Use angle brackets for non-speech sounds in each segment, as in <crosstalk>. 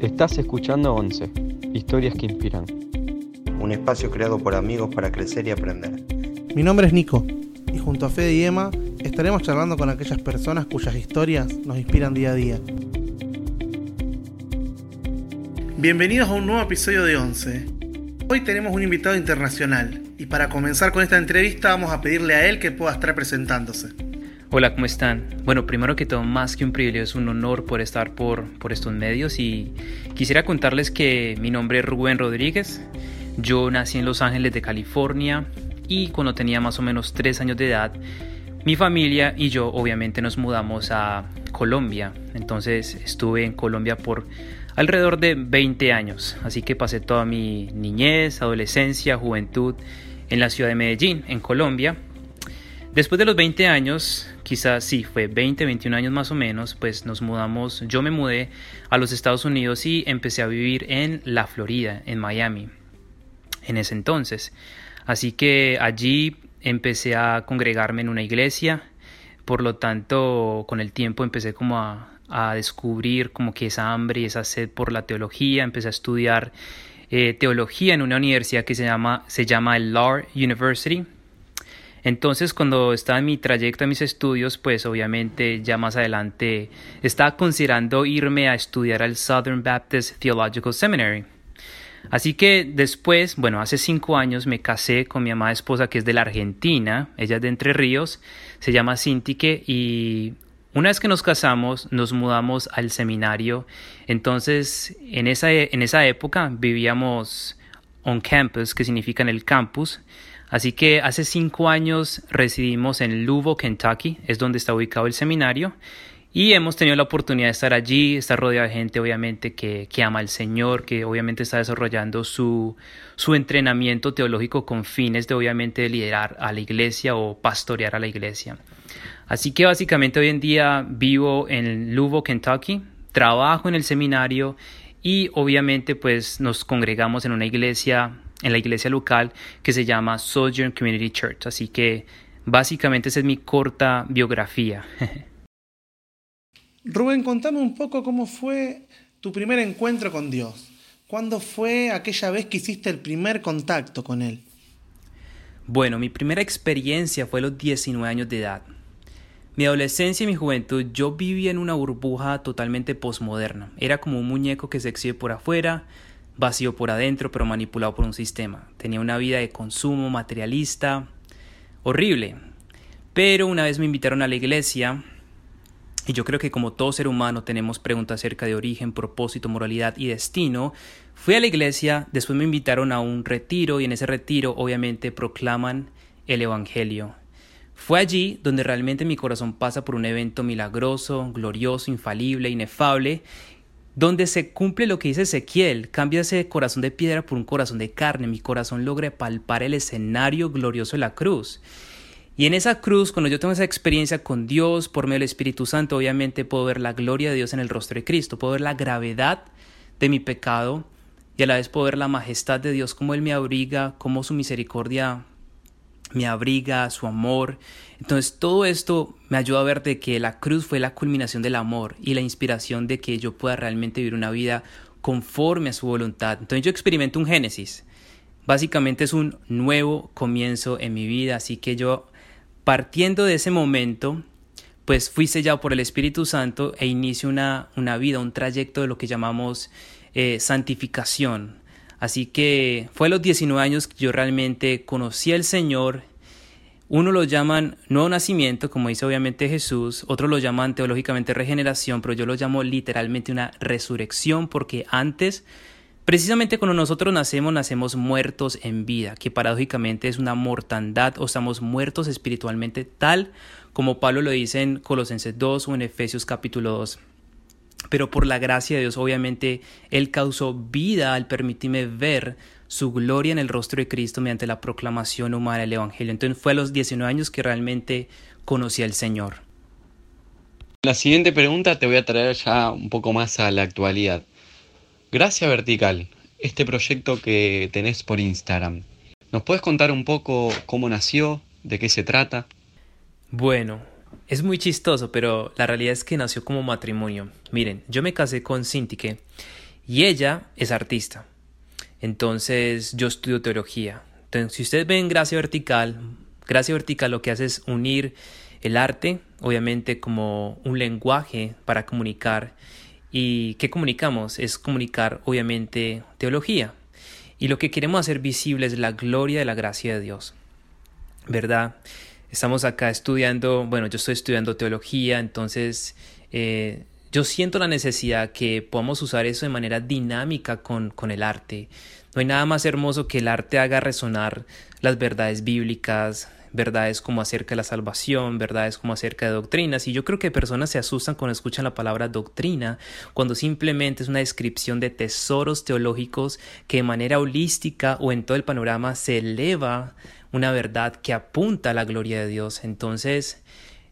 Estás escuchando 11, historias que inspiran. Un espacio creado por amigos para crecer y aprender. Mi nombre es Nico y junto a Fede y Emma estaremos charlando con aquellas personas cuyas historias nos inspiran día a día. Bienvenidos a un nuevo episodio de 11. Hoy tenemos un invitado internacional y para comenzar con esta entrevista vamos a pedirle a él que pueda estar presentándose. Hola, ¿cómo están? Bueno, primero que todo, más que un privilegio, es un honor por estar por, por estos medios y quisiera contarles que mi nombre es Rubén Rodríguez. Yo nací en Los Ángeles de California y cuando tenía más o menos tres años de edad, mi familia y yo obviamente nos mudamos a Colombia. Entonces estuve en Colombia por alrededor de 20 años, así que pasé toda mi niñez, adolescencia, juventud en la ciudad de Medellín, en Colombia. Después de los 20 años, quizás sí, fue 20, 21 años más o menos, pues nos mudamos, yo me mudé a los Estados Unidos y empecé a vivir en la Florida, en Miami, en ese entonces. Así que allí empecé a congregarme en una iglesia, por lo tanto con el tiempo empecé como a, a descubrir como que esa hambre y esa sed por la teología, empecé a estudiar eh, teología en una universidad que se llama, se llama el Lahr University, entonces, cuando estaba en mi trayecto, en mis estudios, pues obviamente ya más adelante estaba considerando irme a estudiar al Southern Baptist Theological Seminary. Así que después, bueno, hace cinco años me casé con mi amada esposa que es de la Argentina, ella es de Entre Ríos, se llama Cintique y una vez que nos casamos nos mudamos al seminario. Entonces, en esa, en esa época vivíamos on campus, que significa en el campus. Así que hace cinco años residimos en Louisville, Kentucky, es donde está ubicado el seminario, y hemos tenido la oportunidad de estar allí, estar rodeado de gente obviamente que, que ama al Señor, que obviamente está desarrollando su, su entrenamiento teológico con fines de obviamente liderar a la iglesia o pastorear a la iglesia. Así que básicamente hoy en día vivo en Louisville, Kentucky, trabajo en el seminario y obviamente pues nos congregamos en una iglesia en la iglesia local que se llama Sojourn Community Church. Así que básicamente esa es mi corta biografía. <laughs> Rubén, contame un poco cómo fue tu primer encuentro con Dios. ¿Cuándo fue aquella vez que hiciste el primer contacto con Él? Bueno, mi primera experiencia fue a los 19 años de edad. Mi adolescencia y mi juventud yo vivía en una burbuja totalmente posmoderna. Era como un muñeco que se exhibe por afuera, vacío por adentro, pero manipulado por un sistema. Tenía una vida de consumo materialista, horrible. Pero una vez me invitaron a la iglesia, y yo creo que como todo ser humano tenemos preguntas acerca de origen, propósito, moralidad y destino, fui a la iglesia, después me invitaron a un retiro y en ese retiro obviamente proclaman el Evangelio. Fue allí donde realmente mi corazón pasa por un evento milagroso, glorioso, infalible, inefable, donde se cumple lo que dice Ezequiel, cambia ese corazón de piedra por un corazón de carne, mi corazón logra palpar el escenario glorioso de la cruz. Y en esa cruz, cuando yo tengo esa experiencia con Dios por medio del Espíritu Santo, obviamente puedo ver la gloria de Dios en el rostro de Cristo, puedo ver la gravedad de mi pecado y a la vez puedo ver la majestad de Dios, cómo Él me abriga, cómo su misericordia me abriga, su amor. Entonces todo esto me ayuda a ver de que la cruz fue la culminación del amor y la inspiración de que yo pueda realmente vivir una vida conforme a su voluntad. Entonces yo experimento un Génesis. Básicamente es un nuevo comienzo en mi vida, así que yo partiendo de ese momento, pues fui sellado por el Espíritu Santo e inicio una, una vida, un trayecto de lo que llamamos eh, santificación. Así que fue a los 19 años que yo realmente conocí al Señor. Uno lo llaman nuevo nacimiento, como dice obviamente Jesús, otros lo llaman teológicamente regeneración, pero yo lo llamo literalmente una resurrección porque antes, precisamente cuando nosotros nacemos, nacemos muertos en vida, que paradójicamente es una mortandad o estamos muertos espiritualmente tal como Pablo lo dice en Colosenses 2 o en Efesios capítulo 2 pero por la gracia de Dios, obviamente, Él causó vida al permitirme ver su gloria en el rostro de Cristo mediante la proclamación humana del Evangelio. Entonces fue a los 19 años que realmente conocí al Señor. La siguiente pregunta te voy a traer ya un poco más a la actualidad. Gracia Vertical, este proyecto que tenés por Instagram. ¿Nos puedes contar un poco cómo nació, de qué se trata? Bueno, es muy chistoso, pero la realidad es que nació como matrimonio. Miren, yo me casé con Cintique y ella es artista. Entonces yo estudio teología. Entonces, si ustedes ven Gracia Vertical, Gracia Vertical lo que hace es unir el arte, obviamente como un lenguaje para comunicar. ¿Y qué comunicamos? Es comunicar, obviamente, teología. Y lo que queremos hacer visible es la gloria de la gracia de Dios. ¿Verdad? Estamos acá estudiando, bueno, yo estoy estudiando teología, entonces eh, yo siento la necesidad que podamos usar eso de manera dinámica con, con el arte. No hay nada más hermoso que el arte haga resonar las verdades bíblicas, verdades como acerca de la salvación, verdades como acerca de doctrinas. Y yo creo que personas se asustan cuando escuchan la palabra doctrina, cuando simplemente es una descripción de tesoros teológicos que de manera holística o en todo el panorama se eleva una verdad que apunta a la gloria de Dios. Entonces,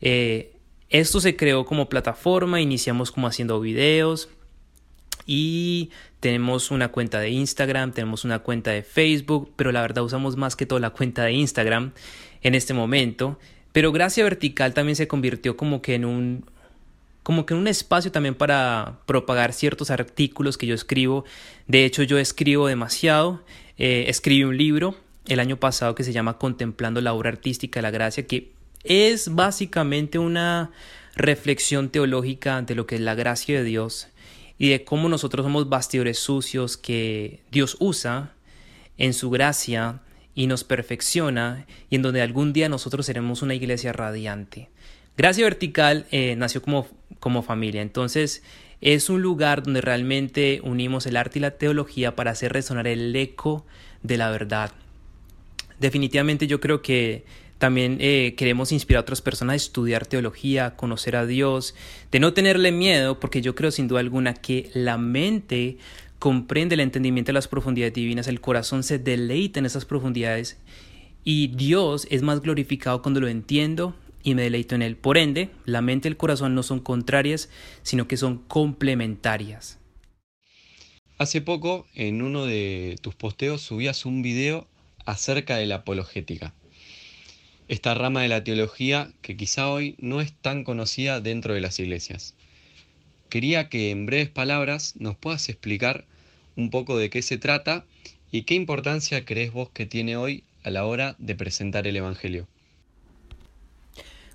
eh, esto se creó como plataforma, iniciamos como haciendo videos y tenemos una cuenta de Instagram, tenemos una cuenta de Facebook, pero la verdad usamos más que todo la cuenta de Instagram en este momento. Pero Gracia Vertical también se convirtió como que en un como que en un espacio también para propagar ciertos artículos que yo escribo. De hecho, yo escribo demasiado. Eh, escribí un libro el año pasado que se llama Contemplando la obra artística de la gracia, que es básicamente una reflexión teológica de lo que es la gracia de Dios y de cómo nosotros somos bastidores sucios que Dios usa en su gracia y nos perfecciona y en donde algún día nosotros seremos una iglesia radiante. Gracia Vertical eh, nació como, como familia, entonces es un lugar donde realmente unimos el arte y la teología para hacer resonar el eco de la verdad. Definitivamente yo creo que también eh, queremos inspirar a otras personas a estudiar teología, conocer a Dios, de no tenerle miedo, porque yo creo sin duda alguna que la mente comprende el entendimiento de las profundidades divinas, el corazón se deleita en esas profundidades y Dios es más glorificado cuando lo entiendo y me deleito en él. Por ende, la mente y el corazón no son contrarias, sino que son complementarias. Hace poco, en uno de tus posteos, subías un video acerca de la apologética esta rama de la teología que quizá hoy no es tan conocida dentro de las iglesias. Quería que en breves palabras nos puedas explicar un poco de qué se trata y qué importancia crees vos que tiene hoy a la hora de presentar el Evangelio.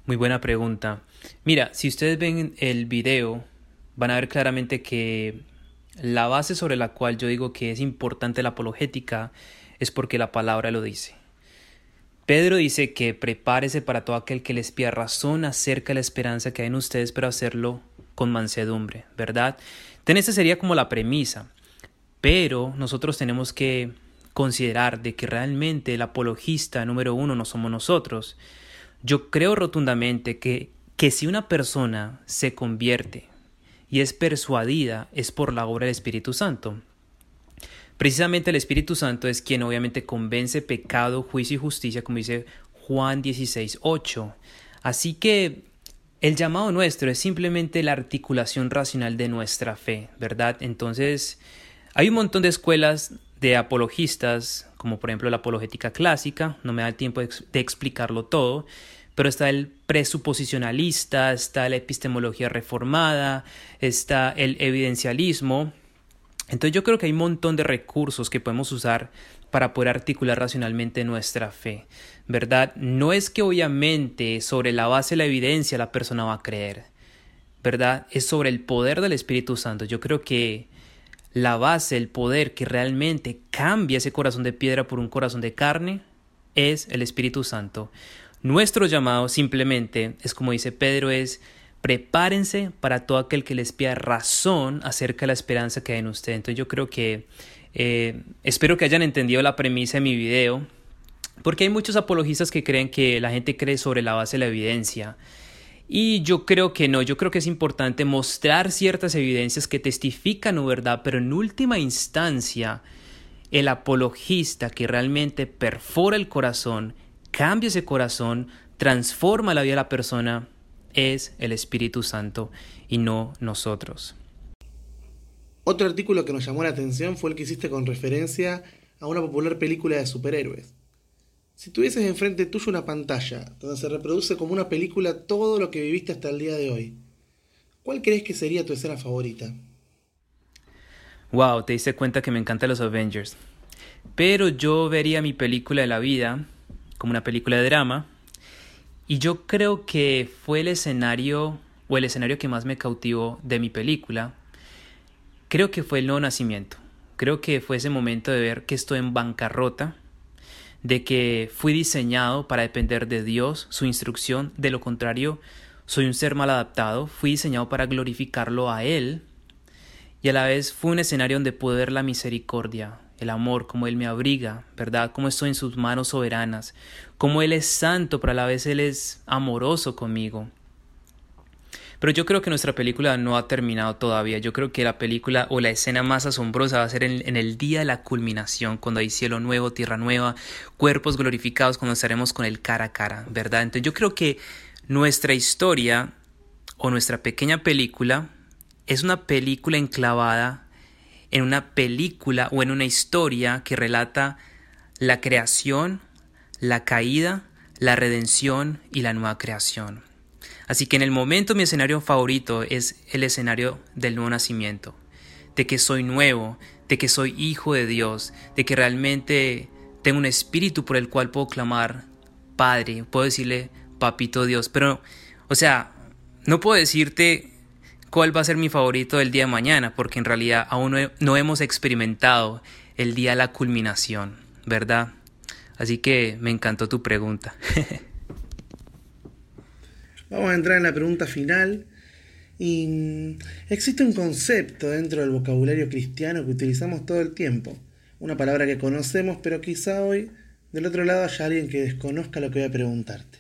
Muy buena pregunta. Mira, si ustedes ven el video, van a ver claramente que la base sobre la cual yo digo que es importante la apologética es porque la palabra lo dice. Pedro dice que prepárese para todo aquel que les pida razón acerca de la esperanza que hay en ustedes, pero hacerlo con mansedumbre, ¿verdad? Entonces esa sería como la premisa. Pero nosotros tenemos que considerar de que realmente el apologista número uno no somos nosotros. Yo creo rotundamente que, que si una persona se convierte y es persuadida es por la obra del Espíritu Santo. Precisamente el Espíritu Santo es quien obviamente convence pecado, juicio y justicia, como dice Juan 16, 8. Así que el llamado nuestro es simplemente la articulación racional de nuestra fe, ¿verdad? Entonces, hay un montón de escuelas de apologistas, como por ejemplo la apologética clásica, no me da el tiempo de, explicarlo todo, pero está el presuposicionalista, está la epistemología reformada, está el evidencialismo, entonces yo creo que hay un montón de recursos que podemos usar para poder articular racionalmente nuestra fe, ¿verdad? No es que obviamente sobre la base de la evidencia la persona va a creer, ¿verdad? Es sobre el poder del Espíritu Santo. Yo creo que la base, el poder que realmente cambia ese corazón de piedra por un corazón de carne es el Espíritu Santo. Nuestro llamado simplemente es como dice Pedro, es prepárense para todo aquel que les pida razón acerca de la esperanza que hay en usted. Entonces yo creo que eh, espero que hayan entendido la premisa de mi video, porque hay muchos apologistas que creen que la gente cree sobre la base de la evidencia. Y yo creo que no, yo creo que es importante mostrar ciertas evidencias que testifican verdad, pero en última instancia, el apologista que realmente perfora el corazón, cambia ese corazón, transforma la vida de la persona, es el Espíritu Santo y no nosotros. Otro artículo que nos llamó la atención fue el que hiciste con referencia a una popular película de superhéroes. Si tuvieses enfrente tuyo una pantalla donde se reproduce como una película todo lo que viviste hasta el día de hoy, ¿cuál crees que sería tu escena favorita? Wow, te diste cuenta que me encantan los Avengers. Pero yo vería mi película de la vida como una película de drama. Y yo creo que fue el escenario o el escenario que más me cautivó de mi película. Creo que fue el nuevo nacimiento. Creo que fue ese momento de ver que estoy en bancarrota, de que fui diseñado para depender de Dios, su instrucción, de lo contrario, soy un ser mal adaptado, fui diseñado para glorificarlo a Él, y a la vez fue un escenario donde pude ver la misericordia, el amor, como Él me abriga, ¿verdad? Cómo estoy en sus manos soberanas, cómo Él es santo, pero a la vez Él es amoroso conmigo. Pero yo creo que nuestra película no ha terminado todavía. Yo creo que la película o la escena más asombrosa va a ser en, el día de la culminación, cuando hay cielo nuevo, tierra nueva, cuerpos glorificados, cuando estaremos con el cara a cara, ¿verdad? Entonces yo creo que nuestra historia o nuestra pequeña película es una película enclavada en una película o en una historia que relata la creación, la caída, la redención y la nueva creación. Así que en el momento mi escenario favorito es el escenario del nuevo nacimiento, de que soy nuevo, de que soy hijo de Dios, de que realmente tengo un espíritu por el cual puedo clamar Padre, puedo decirle Papito Dios, pero, o sea, no puedo decirte cuál va a ser mi favorito del día de mañana, porque en realidad aún no, hemos experimentado el día de la culminación, ¿verdad? Así que me encantó tu pregunta. <laughs> Vamos a entrar en la pregunta final. Y mm, existe un concepto dentro del vocabulario cristiano que utilizamos todo el tiempo. Una palabra que conocemos, pero quizá hoy del otro lado haya alguien que desconozca lo que voy a preguntarte.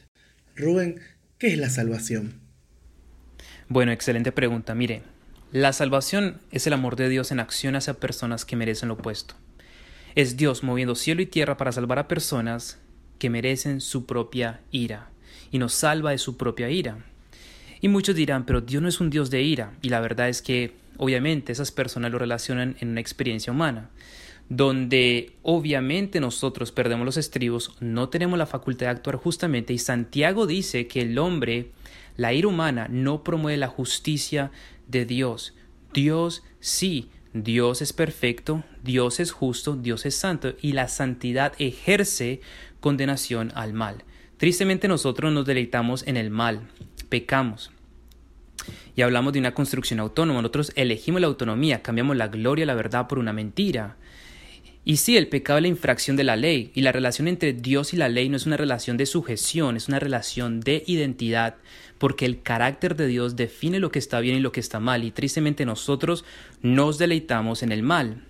Rubén, ¿qué es la salvación? Bueno, excelente pregunta. Mire, la salvación es el amor de Dios en acción hacia personas que merecen lo opuesto. Es Dios moviendo cielo y tierra para salvar a personas que merecen su propia ira y nos salva de su propia ira. Y muchos dirán, pero Dios no es un Dios de ira. Y la verdad es que obviamente esas personas lo relacionan en una experiencia humana, donde obviamente nosotros perdemos los estribos, no tenemos la facultad de actuar justamente. Y Santiago dice que el hombre, la ira humana, no promueve la justicia de Dios. Dios sí, Dios es perfecto, Dios es justo, Dios es santo y la santidad ejerce condenación al mal. Tristemente nosotros nos deleitamos en el mal, pecamos. Y hablamos de una construcción autónoma. Nosotros elegimos la autonomía, cambiamos la gloria, la verdad por una mentira. Y sí, el pecado es la infracción de la ley. Y la relación entre Dios y la ley no es una relación de sujeción, es una relación de identidad. Porque el carácter de Dios define lo que está bien y lo que está mal. Y tristemente nosotros nos deleitamos en el mal.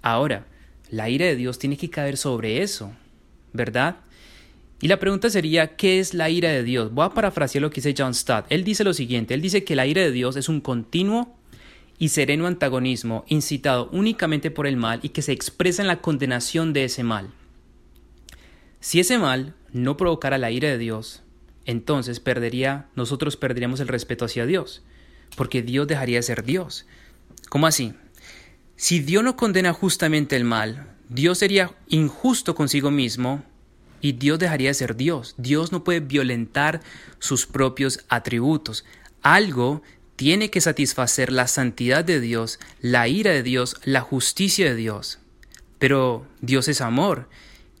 Ahora, la ira de Dios tiene que caer sobre eso, ¿verdad? Y la pregunta sería, ¿qué es la ira de Dios? Voy a parafrasear lo que dice John Stott. Él dice lo siguiente, él dice que la ira de Dios es un continuo y sereno antagonismo incitado únicamente por el mal y que se expresa en la condenación de ese mal. Si ese mal no provocara la ira de Dios, entonces perdería, nosotros perderíamos el respeto hacia Dios, porque Dios dejaría de ser Dios. ¿Cómo así? Si Dios no condena justamente el mal, Dios sería injusto consigo mismo y Dios dejaría de ser Dios. Dios no puede violentar sus propios atributos. Algo tiene que satisfacer la santidad de Dios, la ira de Dios, la justicia de Dios. Pero Dios es amor.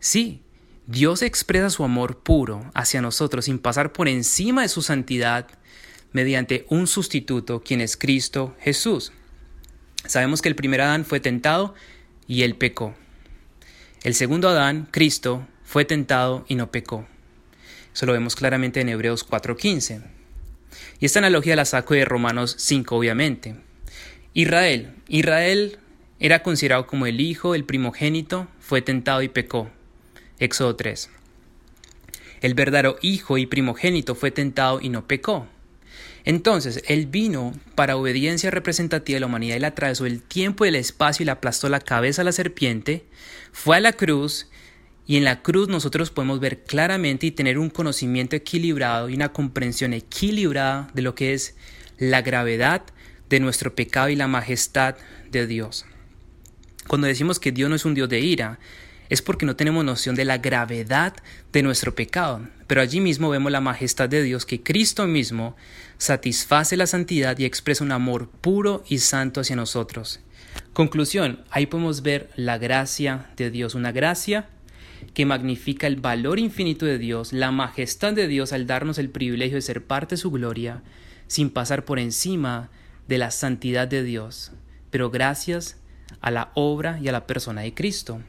Sí, Dios expresa su amor puro hacia nosotros sin pasar por encima de su santidad mediante un sustituto, quien es Cristo Jesús. Sabemos que el primer Adán fue tentado y él pecó. El segundo Adán, Cristo, fue tentado y no pecó. Eso lo vemos claramente en Hebreos 4:15. Y esta analogía la saco de Romanos 5, obviamente. Israel. Israel era considerado como el hijo, el primogénito, fue tentado y pecó. Éxodo 3. El verdadero hijo y primogénito fue tentado y no pecó. Entonces, él vino para obediencia representativa de la humanidad le atravesó el tiempo y el espacio y le aplastó la cabeza a la serpiente, fue a la cruz y en la cruz nosotros podemos ver claramente y tener un conocimiento equilibrado y una comprensión equilibrada de lo que es la gravedad de nuestro pecado y la majestad de Dios. Cuando decimos que Dios no es un Dios de ira, es porque no tenemos noción de la gravedad de nuestro pecado. Pero allí mismo vemos la majestad de Dios que Cristo mismo satisface la santidad y expresa un amor puro y santo hacia nosotros. Conclusión, ahí podemos ver la gracia de Dios, una gracia que magnifica el valor infinito de Dios, la majestad de Dios al darnos el privilegio de ser parte de su gloria, sin pasar por encima de la santidad de Dios, pero gracias a la obra y a la persona de Cristo.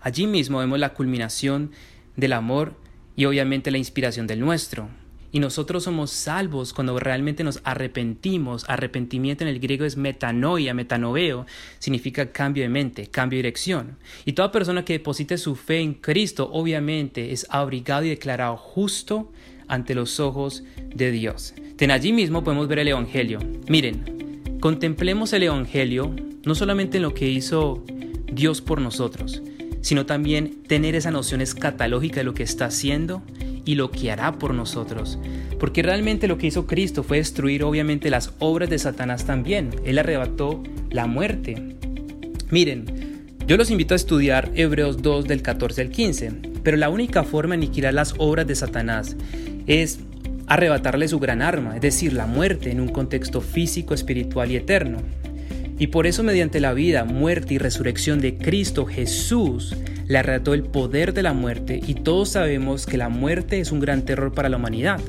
Allí mismo vemos la culminación del amor y obviamente la inspiración del nuestro. Y nosotros somos salvos cuando realmente nos arrepentimos. Arrepentimiento en el griego es metanoia, metanoveo, significa cambio de mente, cambio de dirección. Y toda persona que deposite su fe en Cristo, obviamente, es abrigado y declarado justo ante los ojos de Dios. En allí mismo podemos ver el Evangelio. Miren, contemplemos el Evangelio no solamente en lo que hizo Dios por nosotros, sino también tener esa noción escatológica de lo que está haciendo y lo que hará por nosotros. Porque realmente lo que hizo Cristo fue destruir obviamente las obras de Satanás también. Él arrebató la muerte. Miren, yo los invito a estudiar Hebreos 2 del 14 al 15, pero la única forma de aniquilar las obras de Satanás es arrebatarle su gran arma, es decir, la muerte en un contexto físico, espiritual y eterno. Y por eso mediante la vida, muerte y resurrección de Cristo Jesús, le arrebató el poder de la muerte y todos sabemos que la muerte es un gran terror para la humanidad.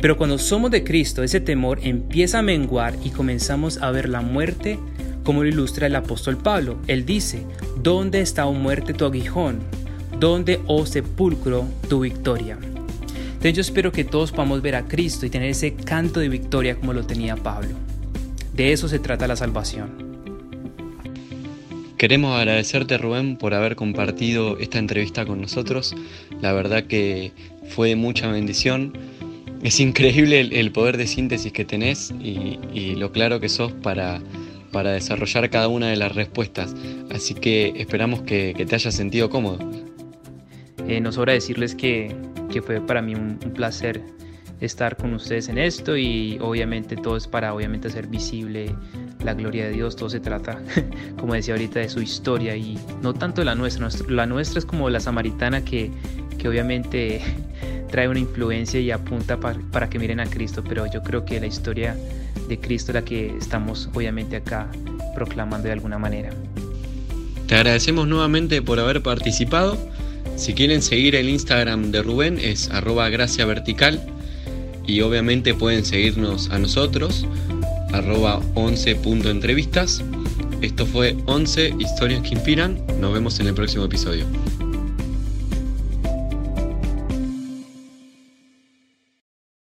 Pero cuando somos de Cristo, ese temor empieza a menguar y comenzamos a ver la muerte como lo ilustra el apóstol Pablo. Él dice, ¿dónde está, o muerte, tu aguijón? ¿Dónde, oh sepulcro, tu victoria? Entonces yo espero que todos podamos ver a Cristo y tener ese canto de victoria como lo tenía Pablo. De eso se trata la salvación. Queremos agradecerte Rubén por haber compartido esta entrevista con nosotros. La verdad que fue mucha bendición. Es increíble el, poder de síntesis que tenés y, lo claro que sos para, para, desarrollar cada una de las respuestas. Así que esperamos que, te hayas sentido cómodo. Eh, sobra decirles que, fue para mí un placer estar con ustedes en esto y obviamente todo es para obviamente hacer visible la gloria de Dios, todo se trata, <laughs> como decía ahorita, de su historia y no tanto la nuestra, la nuestra es como la samaritana que, que obviamente <laughs> trae una influencia y apunta para que miren a Cristo, pero yo creo que la historia de Cristo es la que estamos obviamente acá proclamando de alguna manera. Te agradecemos nuevamente por haber participado. Si quieren seguir el Instagram de Rubén es arroba gracia y obviamente pueden seguirnos a nosotros, arroba 11.entrevistas. Esto fue 11 historias que inspiran. Nos vemos en el próximo episodio.